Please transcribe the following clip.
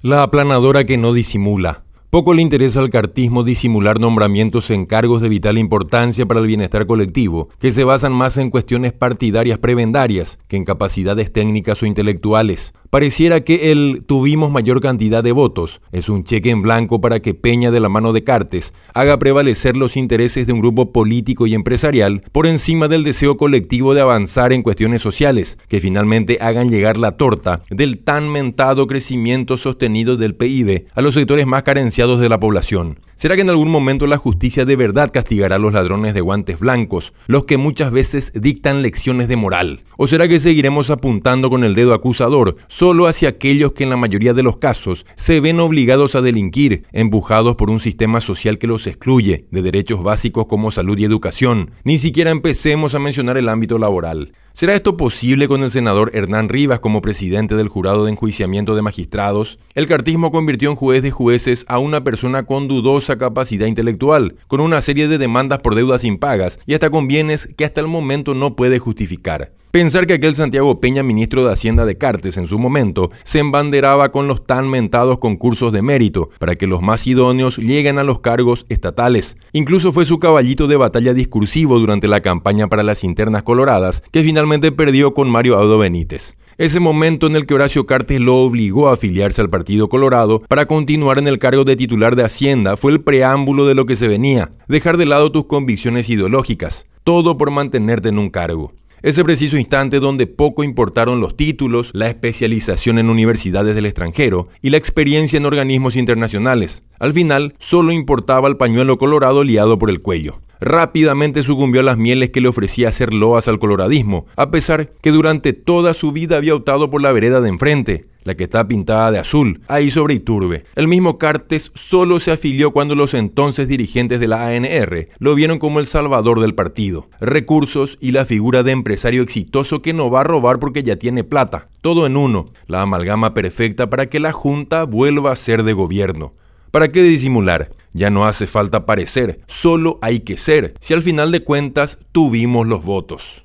La aplanadora que no disimula. Poco le interesa al cartismo disimular nombramientos en cargos de vital importancia para el bienestar colectivo, que se basan más en cuestiones partidarias prebendarias que en capacidades técnicas o intelectuales. Pareciera que el tuvimos mayor cantidad de votos es un cheque en blanco para que Peña de la mano de Cartes haga prevalecer los intereses de un grupo político y empresarial por encima del deseo colectivo de avanzar en cuestiones sociales, que finalmente hagan llegar la torta del tan mentado crecimiento sostenido del PIB a los sectores más carenciados de la población. ¿Será que en algún momento la justicia de verdad castigará a los ladrones de guantes blancos, los que muchas veces dictan lecciones de moral? ¿O será que seguiremos apuntando con el dedo acusador solo hacia aquellos que en la mayoría de los casos se ven obligados a delinquir, empujados por un sistema social que los excluye de derechos básicos como salud y educación? Ni siquiera empecemos a mencionar el ámbito laboral. ¿Será esto posible con el senador Hernán Rivas como presidente del jurado de enjuiciamiento de magistrados? El cartismo convirtió en juez de jueces a una persona con dudosa capacidad intelectual, con una serie de demandas por deudas impagas y hasta con bienes que hasta el momento no puede justificar. Pensar que aquel Santiago Peña, ministro de Hacienda de Cartes en su momento, se embanderaba con los tan mentados concursos de mérito para que los más idóneos lleguen a los cargos estatales. Incluso fue su caballito de batalla discursivo durante la campaña para las internas coloradas, que finalmente perdió con Mario Audo Benítez. Ese momento en el que Horacio Cartes lo obligó a afiliarse al Partido Colorado para continuar en el cargo de titular de Hacienda fue el preámbulo de lo que se venía, dejar de lado tus convicciones ideológicas, todo por mantenerte en un cargo. Ese preciso instante donde poco importaron los títulos, la especialización en universidades del extranjero y la experiencia en organismos internacionales. Al final, solo importaba el pañuelo colorado liado por el cuello. Rápidamente sucumbió a las mieles que le ofrecía hacer loas al coloradismo, a pesar que durante toda su vida había optado por la vereda de enfrente, la que está pintada de azul, ahí sobre Iturbe. El mismo Cartes solo se afilió cuando los entonces dirigentes de la ANR lo vieron como el salvador del partido. Recursos y la figura de empresario exitoso que no va a robar porque ya tiene plata. Todo en uno, la amalgama perfecta para que la Junta vuelva a ser de gobierno. ¿Para qué disimular? Ya no hace falta parecer, solo hay que ser, si al final de cuentas tuvimos los votos.